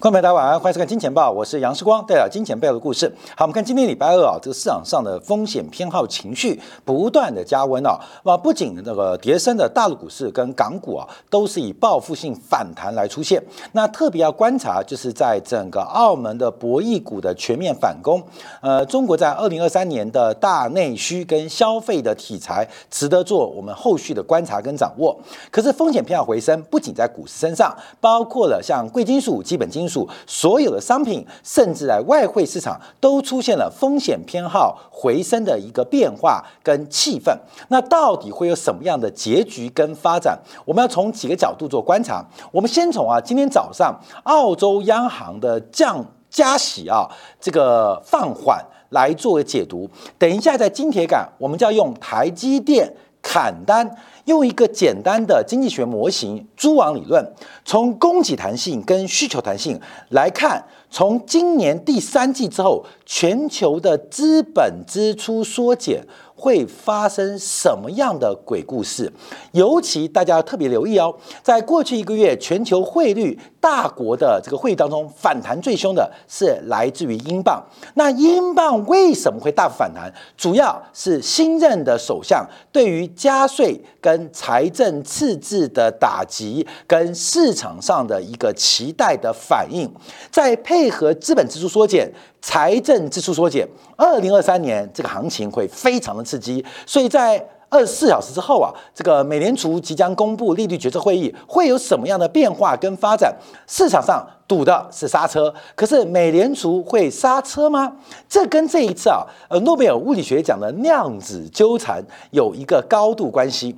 观众朋友大家晚安，欢迎收看《金钱报》，我是杨世光，带来金钱背后的故事。好，我们看今天礼拜二啊，这个市场上的风险偏好情绪不断的加温啊，那不仅那个跌升的大陆股市跟港股啊，都是以报复性反弹来出现。那特别要观察，就是在整个澳门的博弈股的全面反攻。呃，中国在二零二三年的大内需跟消费的题材，值得做我们后续的观察跟掌握。可是风险偏好回升，不仅在股市身上，包括了像贵金属、基本金。所有的商品，甚至在外汇市场都出现了风险偏好回升的一个变化跟气氛。那到底会有什么样的结局跟发展？我们要从几个角度做观察。我们先从啊，今天早上澳洲央行的降加息啊，这个放缓来作为解读。等一下在金铁杆，我们就要用台积电砍单。用一个简单的经济学模型——蛛网理论，从供给弹性跟需求弹性来看，从今年第三季之后，全球的资本支出缩减。会发生什么样的鬼故事？尤其大家要特别留意哦，在过去一个月，全球汇率大国的这个会议当中，反弹最凶的是来自于英镑。那英镑为什么会大幅反弹？主要是新任的首相对于加税跟财政赤字的打击，跟市场上的一个期待的反应，在配合资本支出缩减。财政支出缩减，二零二三年这个行情会非常的刺激，所以在二十四小时之后啊，这个美联储即将公布利率决策会议，会有什么样的变化跟发展？市场上赌的是刹车，可是美联储会刹车吗？这跟这一次啊，呃，诺贝尔物理学奖的量子纠缠有一个高度关系。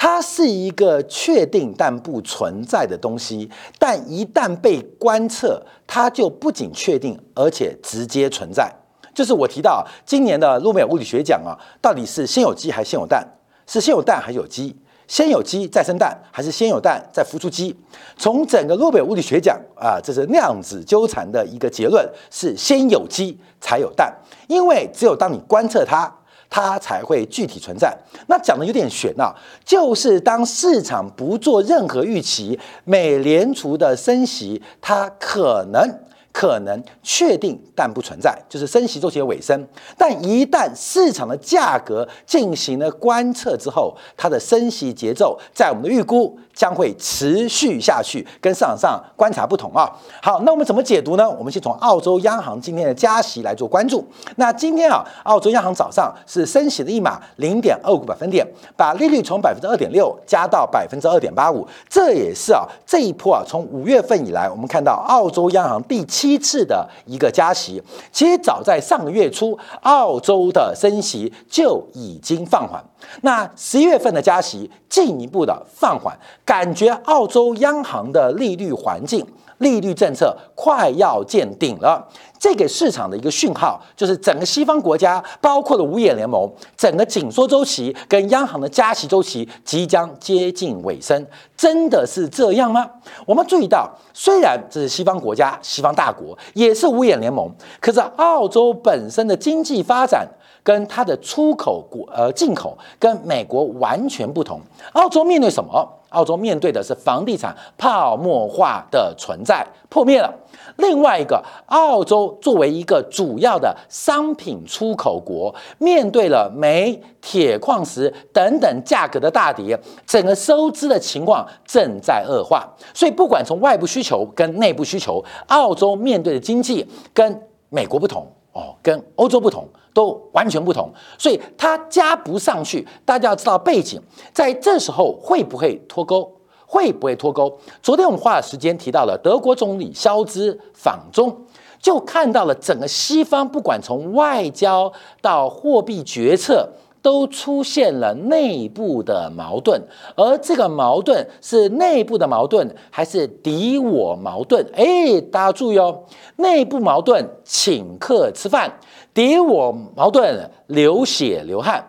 它是一个确定但不存在的东西，但一旦被观测，它就不仅确定，而且直接存在。就是我提到今年的诺贝尔物理学奖啊，到底是先有鸡还是先有蛋？是先有蛋还是有鸡？先有鸡再生蛋，还是先有蛋再孵出鸡？从整个诺贝尔物理学奖啊，这是量子纠缠的一个结论，是先有鸡才有蛋，因为只有当你观测它。它才会具体存在。那讲的有点悬啊，就是当市场不做任何预期，美联储的升息，它可能。可能确定但不存在，就是升息周期的尾声。但一旦市场的价格进行了观测之后，它的升息节奏在我们的预估将会持续下去，跟市场上观察不同啊。好，那我们怎么解读呢？我们先从澳洲央行今天的加息来做关注。那今天啊，澳洲央行早上是升息的一码零点二五个百分点，把利率从百分之二点六加到百分之二点八五。这也是啊，这一波啊，从五月份以来，我们看到澳洲央行第七。次的一个加息，其实早在上个月初，澳洲的升息就已经放缓。那十一月份的加息进一步的放缓，感觉澳洲央行的利率环境。利率政策快要见顶了，这给市场的一个讯号就是整个西方国家，包括了五眼联盟，整个紧缩周期跟央行的加息周期即将接近尾声。真的是这样吗？我们注意到，虽然这是西方国家、西方大国，也是五眼联盟，可是澳洲本身的经济发展跟它的出口国呃进口跟美国完全不同。澳洲面对什么？澳洲面对的是房地产泡沫化的存在破灭了。另外一个，澳洲作为一个主要的商品出口国，面对了煤、铁矿石等等价格的大跌，整个收支的情况正在恶化。所以，不管从外部需求跟内部需求，澳洲面对的经济跟美国不同哦，跟欧洲不同。都完全不同，所以它加不上去。大家要知道背景，在这时候会不会脱钩？会不会脱钩？昨天我们花了时间提到了德国总理肖兹访中，就看到了整个西方，不管从外交到货币决策。都出现了内部的矛盾，而这个矛盾是内部的矛盾还是敌我矛盾？哎，大家注意哦，内部矛盾请客吃饭，敌我矛盾流血流汗。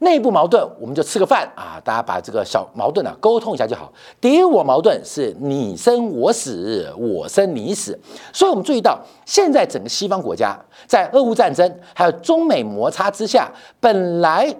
内部矛盾我们就吃个饭啊，大家把这个小矛盾呢沟通一下就好。敌我矛盾是你生我死，我生你死。所以我们注意到，现在整个西方国家在俄乌战争还有中美摩擦之下，本来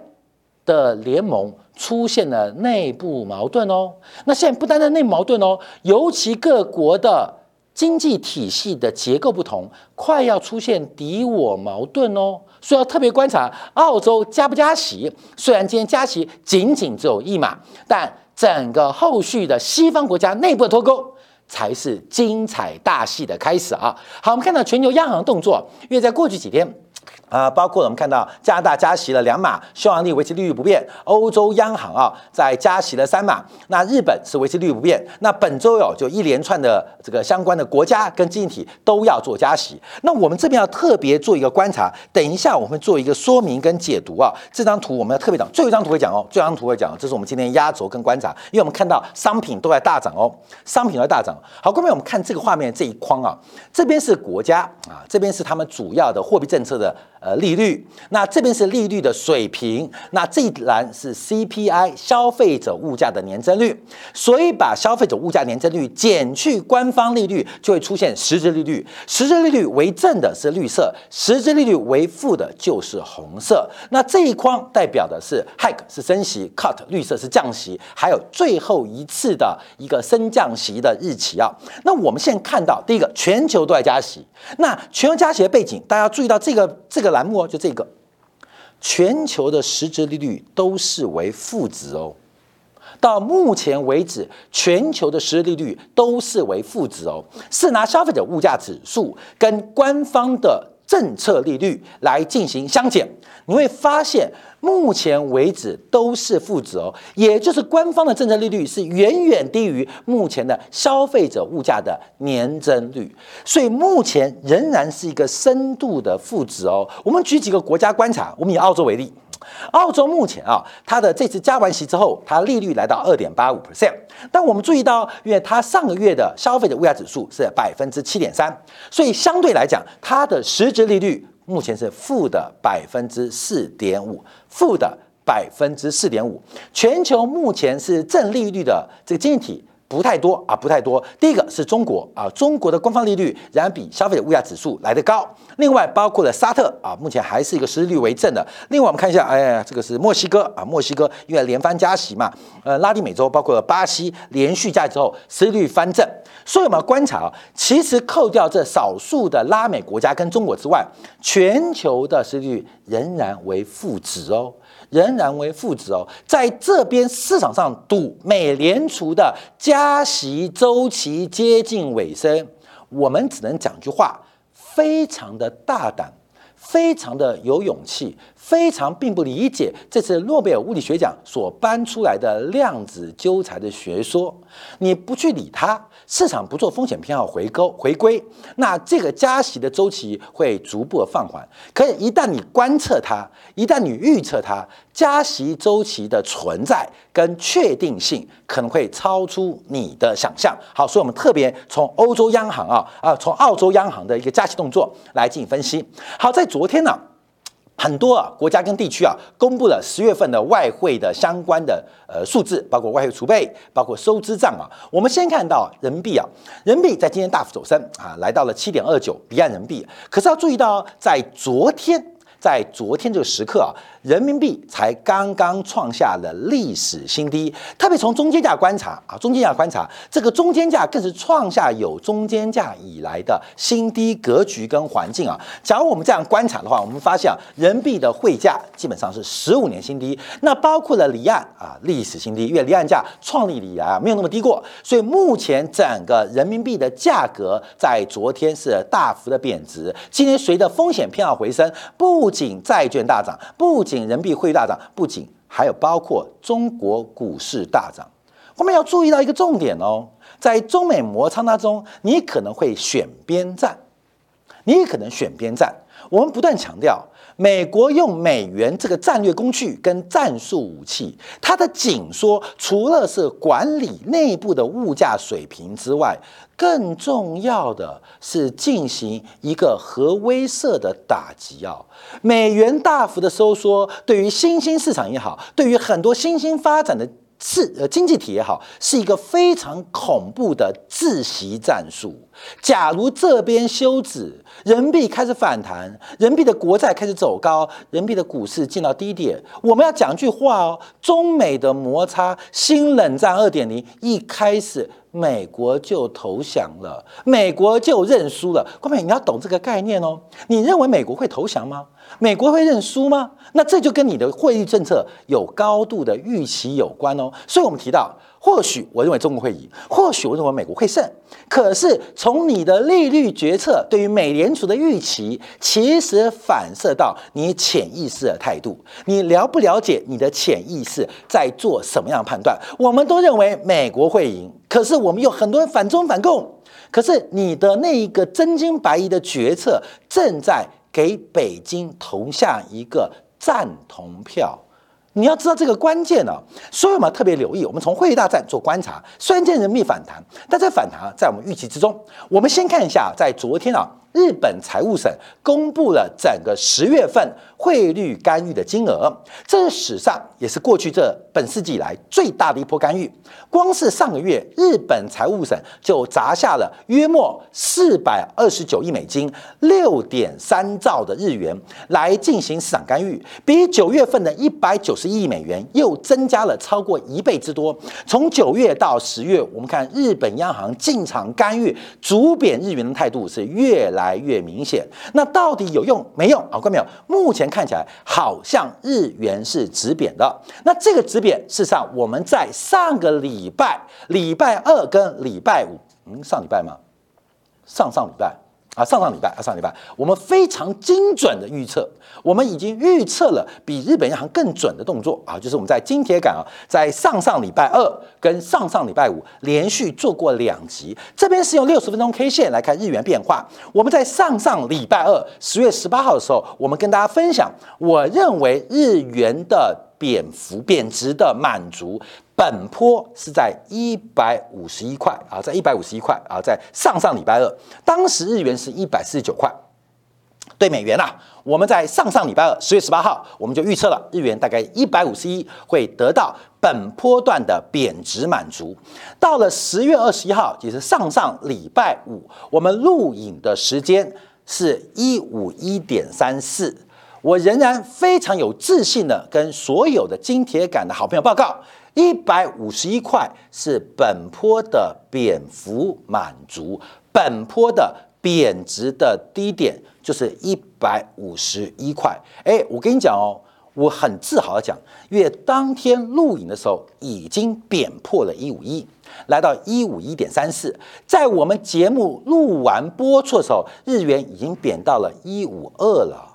的联盟出现了内部矛盾哦。那现在不单单内矛盾哦，尤其各国的。经济体系的结构不同，快要出现敌我矛盾哦。所以要特别观察澳洲加不加息。虽然今天加息仅仅只有一码，但整个后续的西方国家内部的脱钩。才是精彩大戏的开始啊！好，我们看到全球央行动作，因为在过去几天。啊，包括我们看到加拿大加息了两码，匈牙利维持利率不变；欧洲央行啊在加息了三码，那日本是维持利率不变。那本周有就一连串的这个相关的国家跟经济体都要做加息。那我们这边要特别做一个观察，等一下我们做一个说明跟解读啊。这张图我们要特别讲，最后一张图会讲哦，最后一张图会讲，这是我们今天压轴跟观察，因为我们看到商品都在大涨哦，商品都在大涨。好，各位我们看这个画面这一框啊，这边是国家啊，这边是他们主要的货币政策的。呃，利率，那这边是利率的水平，那这一栏是 CPI 消费者物价的年增率，所以把消费者物价年增率减去官方利率，就会出现实质利率。实质利率为正的是绿色，实质利率为负的就是红色。那这一框代表的是 hike 是升息，cut 绿色是降息，还有最后一次的一个升降息的日期啊。那我们现在看到第一个，全球都在加息，那全球加息的背景，大家注意到这个这个。栏目哦，就这个，全球的实质利率都是为负值哦。到目前为止，全球的实质利率都是为负值哦，是拿消费者物价指数跟官方的。政策利率来进行相减，你会发现目前为止都是负值哦，也就是官方的政策利率是远远低于目前的消费者物价的年增率，所以目前仍然是一个深度的负值哦。我们举几个国家观察，我们以澳洲为例。澳洲目前啊，它的这次加完息之后，它利率来到二点八五 percent。但我们注意到，因为它上个月的消费者物价指数是百分之七点三，所以相对来讲，它的实质利率目前是负的百分之四点五，负的百分之四点五。全球目前是正利率的这个经济体。不太多啊，不太多。第一个是中国啊，中国的官方利率仍然比消费者物价指数来得高。另外，包括了沙特啊，目前还是一个实质率为正的。另外，我们看一下，哎呀，这个是墨西哥啊，墨西哥因为连番加息嘛，呃，拉丁美洲包括了巴西连续加息之后，实质率翻正。所以我们要观察啊，其实扣掉这少数的拉美国家跟中国之外，全球的实率仍然为负值哦。仍然为负值哦，在这边市场上赌美联储的加息周期接近尾声，我们只能讲句话，非常的大胆，非常的有勇气，非常并不理解这次诺贝尔物理学奖所搬出来的量子纠缠的学说，你不去理它。市场不做风险偏好回勾回归，那这个加息的周期会逐步放缓。可以一旦你观测它，一旦你预测它，加息周期的存在跟确定性可能会超出你的想象。好，所以我们特别从欧洲央行啊啊，从澳洲央行的一个加息动作来进行分析。好，在昨天呢。很多啊国家跟地区啊公布了十月份的外汇的相关的呃数字，包括外汇储备，包括收支账啊。我们先看到人民币啊，人民币在今天大幅走升啊，来到了七点二九离岸人民币。可是要注意到，在昨天，在昨天这个时刻啊。人民币才刚刚创下了历史新低，特别从中间价观察啊，中间价观察，这个中间价更是创下有中间价以来的新低格局跟环境啊。假如我们这样观察的话，我们发现啊，人民币的汇价基本上是十五年新低，那包括了离岸啊历史新低，因为离岸价创立以来啊没有那么低过，所以目前整个人民币的价格在昨天是大幅的贬值。今天随着风险偏好回升，不仅债券大涨，不仅人民币汇率大涨，不仅还有包括中国股市大涨。我们要注意到一个重点哦，在中美摩擦当中，你可能会选边站，你也可能选边站。我们不断强调，美国用美元这个战略工具跟战术武器，它的紧缩除了是管理内部的物价水平之外，更重要的是进行一个核威慑的打击啊！美元大幅的收缩，对于新兴市场也好，对于很多新兴发展的是呃经济体也好，是一个非常恐怖的窒息战术。假如这边休止，人民币开始反弹，人民币的国债开始走高，人民币的股市进到低点。我们要讲句话哦，中美的摩擦，新冷战二点零一开始，美国就投降了，美国就认输了。各位，你要懂这个概念哦。你认为美国会投降吗？美国会认输吗？那这就跟你的汇率政策有高度的预期有关哦。所以我们提到。或许我认为中国会赢，或许我认为美国会胜。可是从你的利率决策对于美联储的预期，其实反射到你潜意识的态度。你了不了解你的潜意识在做什么样的判断？我们都认为美国会赢，可是我们有很多人反中反共。可是你的那一个真金白银的决策，正在给北京投下一个赞同票。你要知道这个关键呢，所以我们特别留意。我们从汇率大战做观察，虽然见人民币反弹，但这反弹在我们预期之中。我们先看一下，在昨天啊。日本财务省公布了整个十月份汇率干预的金额，这是史上也是过去这本世纪以来最大的一波干预。光是上个月，日本财务省就砸下了约莫四百二十九亿美金，六点三兆的日元来进行市场干预，比九月份的一百九十亿美元又增加了超过一倍之多。从九月到十月，我们看日本央行进场干预，逐贬日元的态度是越来。越明显，那到底有用没用啊？各位没有，目前看起来好像日元是止贬的。那这个止贬，事实上我们在上个礼拜，礼拜二跟礼拜五，嗯，上礼拜吗？上上礼拜。啊，上上礼拜啊，上礼拜我们非常精准的预测，我们已经预测了比日本银行更准的动作啊，就是我们在金铁杆啊，在上上礼拜二跟上上礼拜五连续做过两集，这边是用六十分钟 K 线来看日元变化。我们在上上礼拜二十月十八号的时候，我们跟大家分享，我认为日元的贬幅贬值的满足。本坡是在一百五十一块啊，在一百五十一块啊，在上上礼拜二，当时日元是一百四十九块对美元啊。我们在上上礼拜二十月十八号，我们就预测了日元大概一百五十一会得到本坡段的贬值满足。到了十月二十一号，也是上上礼拜五，我们录影的时间是一五一点三四。我仍然非常有自信的跟所有的金铁杆的好朋友报告。一百五十一块是本坡的贬幅满足，本坡的贬值的低点就是一百五十一块。哎，我跟你讲哦，我很自豪的讲，因为当天录影的时候已经贬破了一五一，来到一五一点三四。在我们节目录完播出的时候，日元已经贬到了一五二了。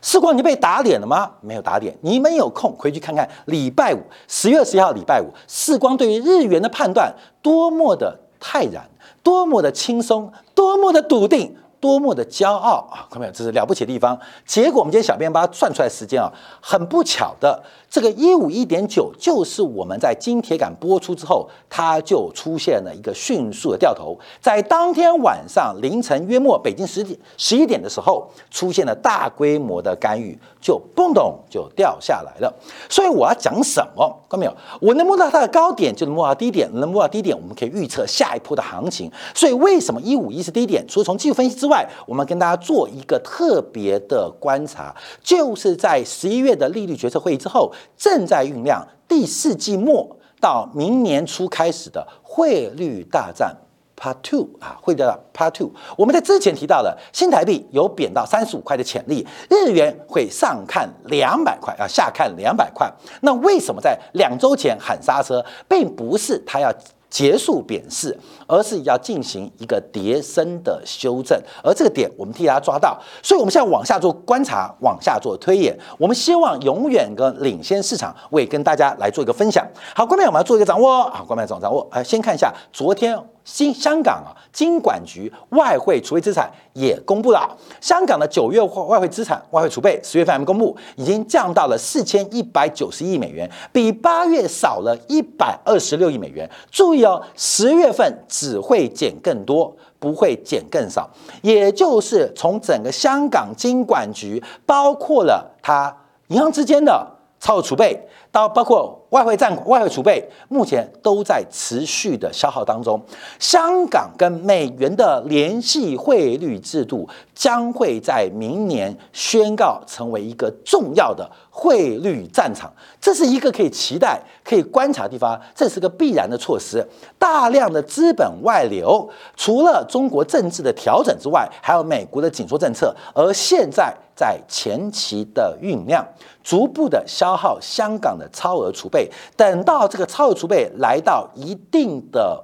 世光，你被打脸了吗？没有打脸。你们有空回去看看礼拜五十月十一号礼拜五，世光对于日元的判断多么的泰然，多么的轻松，多么的笃定。多么的骄傲啊！看到没有，这是了不起的地方。结果我们今天小编把它算出来时间啊，很不巧的，这个一五一点九就是我们在金铁杆播出之后，它就出现了一个迅速的掉头，在当天晚上凌晨约莫北京十点十一点的时候，出现了大规模的干预，就嘣咚就掉下来了。所以我要讲什么？看到没有？我能摸到它的高点，就能摸到低点，能摸到低点，我们可以预测下一波的行情。所以为什么一五一是低点？除了从技术分析之外，我们跟大家做一个特别的观察，就是在十一月的利率决策会议之后，正在酝酿第四季末到明年初开始的汇率大战 Part Two 啊，汇率大 Part Two。我们在之前提到了新台币有贬到三十五块的潜力，日元会上看两百块啊，下看两百块。那为什么在两周前喊刹车，并不是他要？结束贬势，而是要进行一个叠升的修正，而这个点我们替大家抓到，所以我们现在往下做观察，往下做推演，我们希望永远跟领先市场，为跟大家来做一个分享。好，关麦我们要做一个掌握，好，关麦掌掌握，哎，先看一下昨天。新香港啊，金管局外汇储备资产也公布了，香港的九月外汇资产、外汇储备十月份还没公布，已经降到了四千一百九十亿美元，比八月少了一百二十六亿美元。注意哦，十月份只会减更多，不会减更少，也就是从整个香港金管局，包括了它银行之间的超额储备，到包括。外汇占外汇储备目前都在持续的消耗当中。香港跟美元的联系汇率制度将会在明年宣告成为一个重要的汇率战场，这是一个可以期待、可以观察的地方。这是个必然的措施。大量的资本外流，除了中国政治的调整之外，还有美国的紧缩政策，而现在在前期的酝酿。逐步的消耗香港的超额储备，等到这个超额储备来到一定的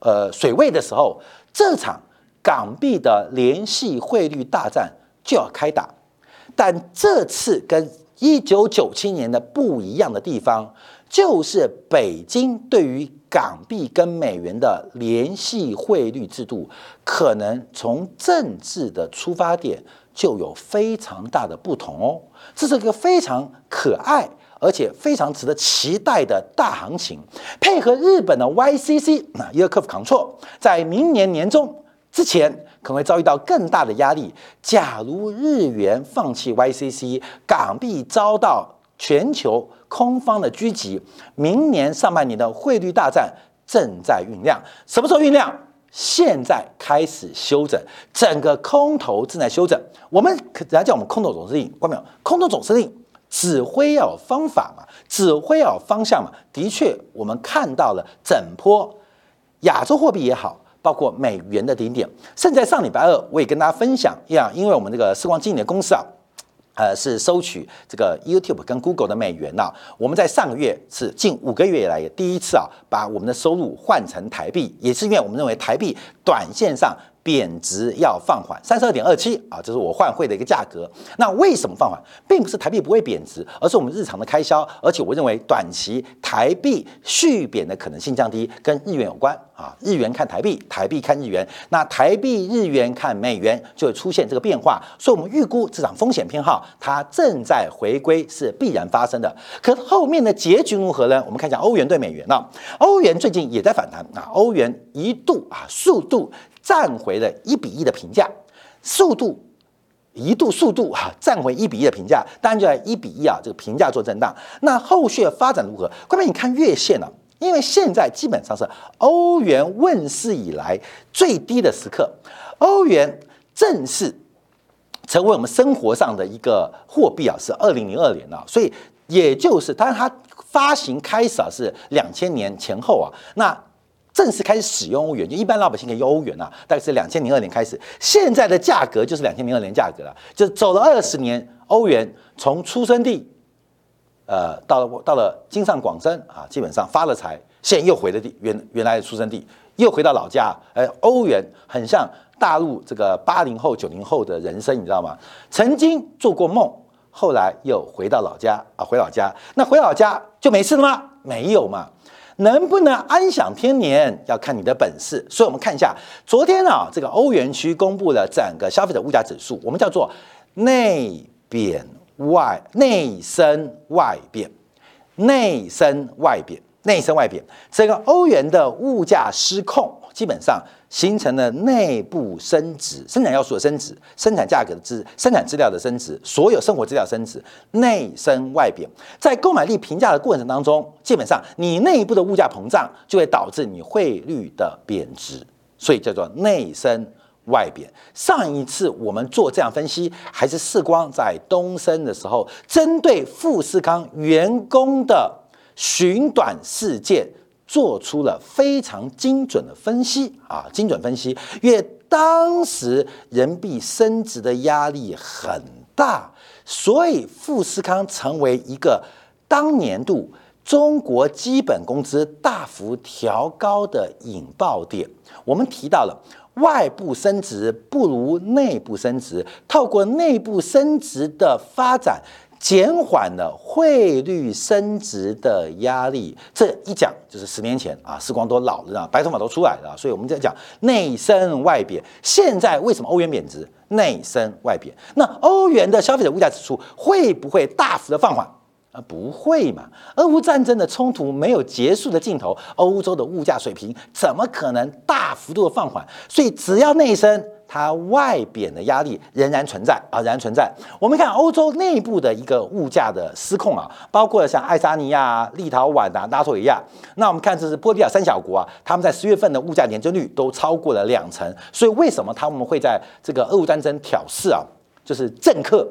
呃水位的时候，这场港币的联系汇率大战就要开打。但这次跟一九九七年的不一样的地方，就是北京对于港币跟美元的联系汇率制度，可能从政治的出发点就有非常大的不同哦。这是一个非常可爱而且非常值得期待的大行情，配合日本的 YCC 啊，Yield Curve Control，在明年年中之前可能会遭遇到更大的压力。假如日元放弃 YCC，港币遭到全球空方的狙击，明年上半年的汇率大战正在酝酿。什么时候酝酿？现在开始休整，整个空头正在休整。我们可人家叫我们空头总司令，关没有？空头总司令指挥要有方法嘛，指挥要有方向嘛。的确，我们看到了整波亚洲货币也好，包括美元的顶点。甚至在上礼拜二，我也跟大家分享一样，因为我们这个时光经理的公司啊。呃，是收取这个 YouTube 跟 Google 的美元呐。我们在上个月是近五个月以来第一次啊，把我们的收入换成台币，也是因为我们认为台币短线上。贬值要放缓，三十二点二七啊，这是我换汇的一个价格。那为什么放缓，并不是台币不会贬值，而是我们日常的开销。而且我认为短期台币续贬的可能性降低，跟日元有关啊。日元看台币，台币看日元，那台币日元看美元就会出现这个变化。所以我们预估这场风险偏好它正在回归是必然发生的。可后面的结局如何呢？我们看一下欧元对美元啊，欧元最近也在反弹啊，欧元一度啊速度。站回了一比一的评价，速度一度速度啊站回一比一的评价，当然就在一比一啊这个评价做震荡。那后续的发展如何？关键你看月线了，因为现在基本上是欧元问世以来最低的时刻，欧元正式成为我们生活上的一个货币啊，是二零零二年啊，所以也就是当然它发行开始啊是两千年前后啊，那。正式开始使用欧元，就一般老百姓可以用欧元啊，大概是两千零二年开始。现在的价格就是两千零二年价格了，就走了二十年，欧元从出生地，呃，到了到了京上广深啊，基本上发了财，现在又回了地原原来的出生地，又回到老家。哎，欧元很像大陆这个八零后九零后的人生，你知道吗？曾经做过梦，后来又回到老家啊，回老家，那回老家就没事了吗？没有嘛。能不能安享天年，要看你的本事。所以，我们看一下昨天啊，这个欧元区公布了整个消费者物价指数，我们叫做内贬外内升外贬，内升外贬，内升外贬。整个欧元的物价失控，基本上。形成了内部升值，生产要素的升值，生产价格的资，生产资料的升值，所有生活资料升值，内升外贬。在购买力评价的过程当中，基本上你内部的物价膨胀就会导致你汇率的贬值，所以叫做内升外贬。上一次我们做这样分析，还是世光在东升的时候，针对富士康员工的寻短事件。做出了非常精准的分析啊，精准分析，因为当时人民币升值的压力很大，所以富士康成为一个当年度中国基本工资大幅调高的引爆点。我们提到了外部升值不如内部升值，透过内部升值的发展。减缓了汇率升值的压力，这一讲就是十年前啊，时光都老了啊，白头发都出来了，所以我们在讲内升外贬。现在为什么欧元贬值？内升外贬。那欧元的消费者物价指数会不会大幅的放缓？啊，不会嘛！俄乌战争的冲突没有结束的尽头，欧洲的物价水平怎么可能大幅度的放缓？所以只要内升，它外贬的压力仍然存在啊，仍然存在。我们看欧洲内部的一个物价的失控啊，包括像爱沙尼亚、立陶宛啊、拉脱维亚。那我们看这是波利亚三小国啊，他们在十月份的物价年增率都超过了两成。所以为什么他们会在这个俄乌战争挑事啊？就是政客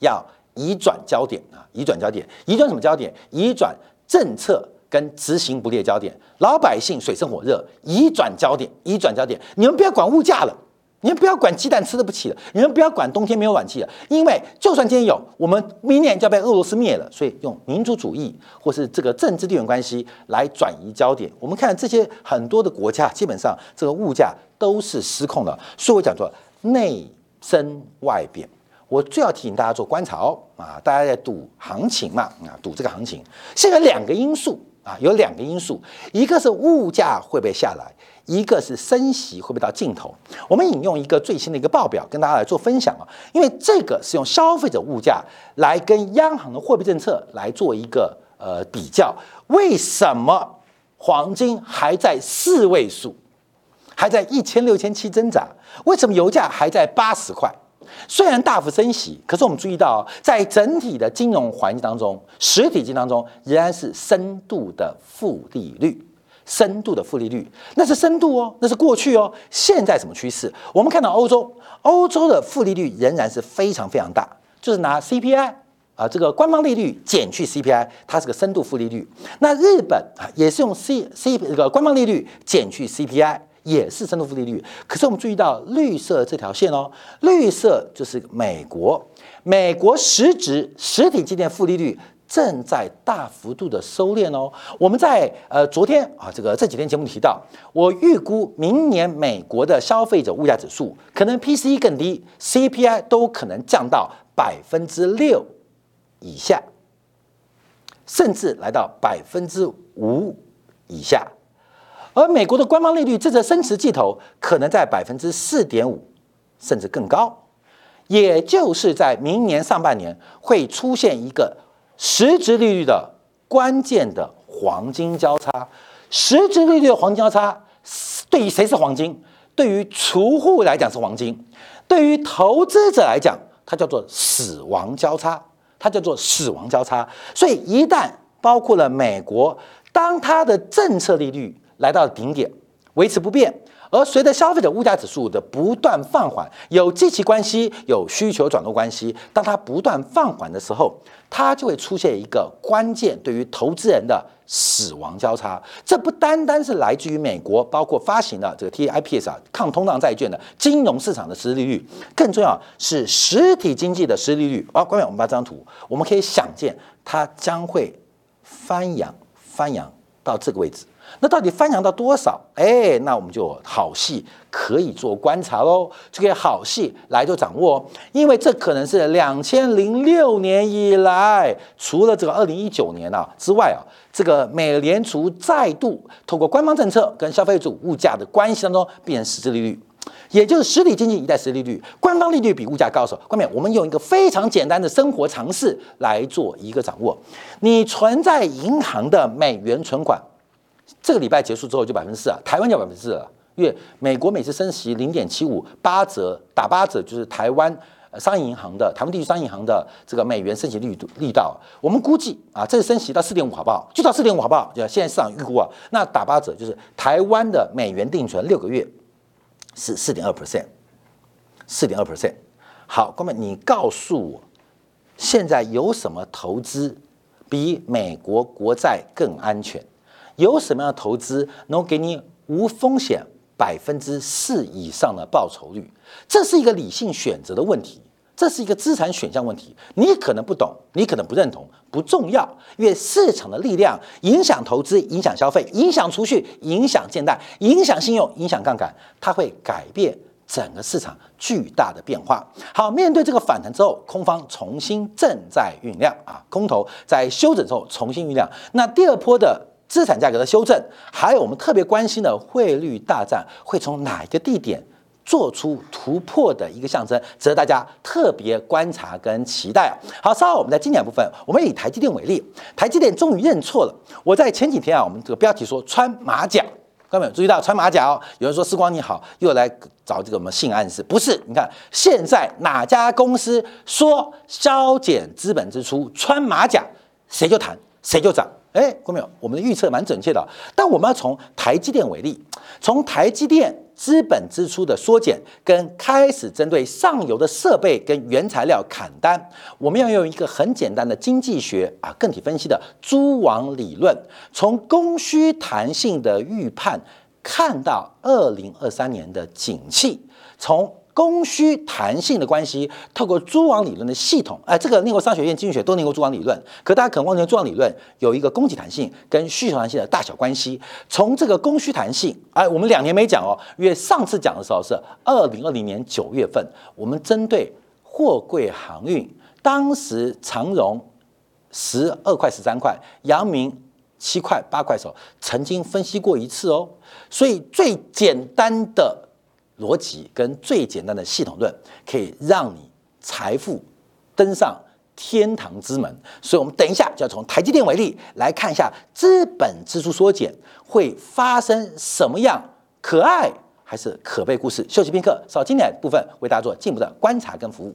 要移转焦点啊，移转焦点，移转什么焦点？移转政策。跟执行不列焦点，老百姓水深火热，移转焦点，移转焦点。你们不要管物价了，你们不要管鸡蛋吃的不起了，你们不要管冬天没有暖气了，因为就算今天有，我们明年就要被俄罗斯灭了。所以用民族主义或是这个政治地缘关系来转移焦点。我们看这些很多的国家，基本上这个物价都是失控的。所以我讲说内生外贬。我最要提醒大家做观察哦，啊，大家在赌行情嘛，啊，赌这个行情，现在两个因素。啊，有两个因素，一个是物价会不会下来，一个是升息会不会到尽头。我们引用一个最新的一个报表跟大家来做分享啊，因为这个是用消费者物价来跟央行的货币政策来做一个呃比较。为什么黄金还在四位数，还在一千六千七增长？为什么油价还在八十块？虽然大幅升息，可是我们注意到，在整体的金融环境当中，实体经济当中仍然是深度的负利率，深度的负利率，那是深度哦，那是过去哦。现在什么趋势？我们看到欧洲，欧洲的负利率仍然是非常非常大，就是拿 CPI 啊，这个官方利率减去 CPI，它是个深度负利率。那日本啊，也是用 C C 这个官方利率减去 CPI。也是深度负利率，可是我们注意到绿色这条线哦，绿色就是美国，美国实质实体经济负利率正在大幅度的收敛哦。我们在呃昨天啊，这个这几天节目提到，我预估明年美国的消费者物价指数可能 PCE 更低，CPI 都可能降到百分之六以下，甚至来到百分之五以下。而美国的官方利率这则升值计头可能在百分之四点五，甚至更高，也就是在明年上半年会出现一个实质利率的关键的黄金交叉。实质利率的黄金交叉对于谁是黄金？对于储户来讲是黄金，对于投资者来讲，它叫做死亡交叉，它叫做死亡交叉。所以一旦包括了美国，当它的政策利率。来到顶点，维持不变。而随着消费者物价指数的不断放缓，有积极关系，有需求转弱关系。当它不断放缓的时候，它就会出现一个关键对于投资人的死亡交叉。这不单单是来自于美国，包括发行的这个 TIPS 啊抗通胀债券的金融市场的实质利率，更重要是实体经济的实利率。好，关于我们把这张图，我们可以想见，它将会翻扬翻扬到这个位置。那到底翻扬到多少？哎，那我们就好戏可以做观察喽。这个好戏来做掌握，因为这可能是两千零六年以来，除了这个二零一九年啊之外啊，这个美联储再度透过官方政策跟消费者物价的关系当中变成实质利率，也就是实体经济一代实利率，官方利率比物价高时候，后面我们用一个非常简单的生活常识来做一个掌握：你存在银行的美元存款。这个礼拜结束之后就百分之四啊，台湾就百分之四了，因为美国每次升息零点七五八折打八折，就是台湾商业银行的台湾地区商业银行的这个美元升息力度力道，我们估计啊，这次升息到四点五好不好？就到四点五好不好？就现在市场预估啊，那打八折就是台湾的美元定存六个月是四点二 percent，四点二 percent。好，哥们，你告诉我，现在有什么投资比美国国债更安全？有什么样的投资能给你无风险百分之四以上的报酬率？这是一个理性选择的问题，这是一个资产选项问题。你可能不懂，你可能不认同，不重要，因为市场的力量影响投资，影响消费，影响储蓄，影响借贷，影响信用，影响杠杆，它会改变整个市场巨大的变化。好，面对这个反弹之后，空方重新正在酝酿啊，空头在休整之后重新酝酿。那第二波的。资产价格的修正，还有我们特别关心的汇率大战，会从哪一个地点做出突破的一个象征，值得大家特别观察跟期待啊！好，稍后我们在经典部分，我们以台积电为例，台积电终于认错了。我在前几天啊，我们这个标题说穿马甲，各位有注意到穿马甲哦？有人说时光你好，又来找这个我们性暗示，不是？你看现在哪家公司说削减资本支出穿马甲，谁就弹谁就涨。哎，郭淼，我们的预测蛮准确的。但我们要从台积电为例，从台积电资本支出的缩减跟开始针对上游的设备跟原材料砍单，我们要用一个很简单的经济学啊，个体分析的蛛网理论，从供需弹性的预判看到二零二三年的景气，从。供需弹性的关系，透过蛛网理论的系统，哎，这个念过商学院经济学都念过蛛网理论，可大家可能忘记蛛网理论有一个供给弹性跟需求弹性的大小关系。从这个供需弹性，哎，我们两年没讲哦，因为上次讲的时候是二零二零年九月份，我们针对货柜航运，当时长荣十二块十三块，阳明七块八块时候，曾经分析过一次哦，所以最简单的。逻辑跟最简单的系统论，可以让你财富登上天堂之门。所以，我们等一下就要从台积电为例来看一下资本支出缩减会发生什么样可爱还是可悲故事。休息片刻，稍今天部分为大家做进一步的观察跟服务。